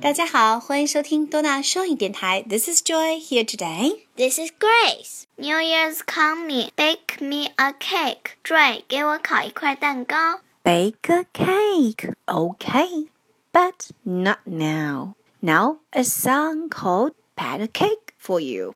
大家好，欢迎收听多纳双语电台。This is Joy here today. This is Grace. New Year's coming. Bake me a cake. Joy，给我烤一块蛋糕。 Bake a cake, okay, but not now. Now a song called "Pat a Cake" for you.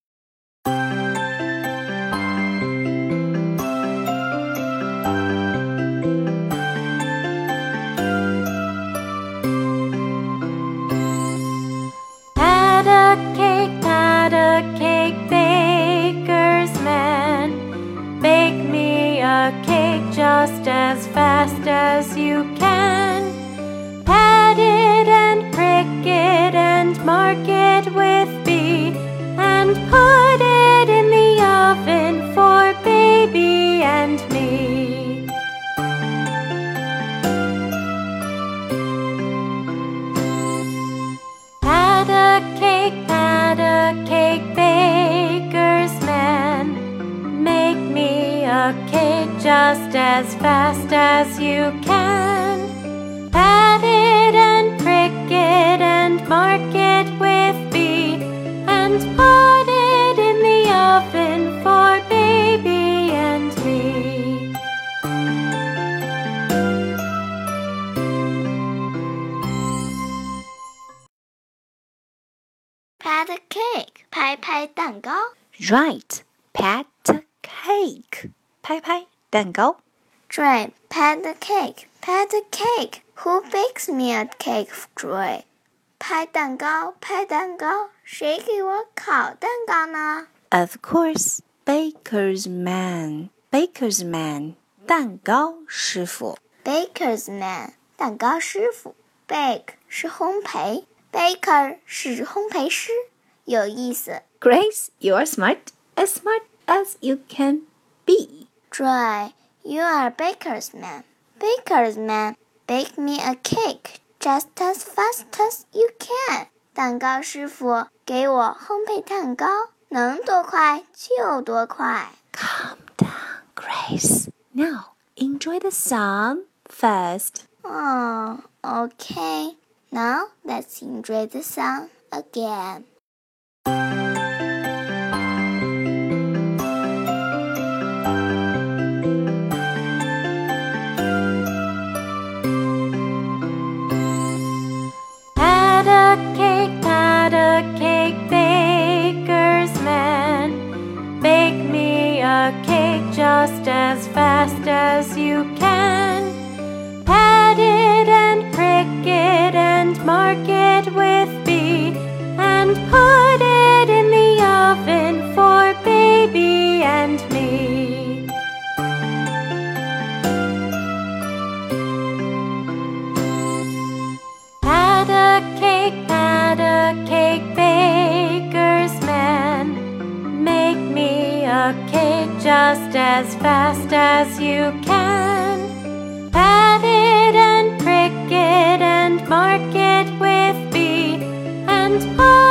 A cake just as fast as you can. Pat it and prick it and mark it a cake just as fast as you can. Pat it and prick it and mark it with B. And put it in the oven for baby and me. Pat a cake，拍拍蛋糕。 Right, pat a cake. 拍拍蛋糕。 Joy, pat a cake, pat a cake. Who bakes me a cake, Joy? 拍蛋糕，拍蛋糕，谁给我烤蛋糕呢 Of course, baker's man. Baker's man. 蛋糕师傅。 ？Baker's man，蛋糕师傅。Bake 是烘焙，Baker 是烘焙师，有意思。 Grace, you are smart. As smart as you can be. Joy, you are baker's man. Baker's man, bake me a cake just as fast as you can. 蛋糕师傅，给我烘焙蛋糕，能多快就多快。 Calm down, Grace. Now, enjoy the song first. Oh, okay. Now let's enjoy the song again. Fast as you can. Pat it and prick it and mark it cake just as fast as you can. Pat it and prick it and mark it with B and pop.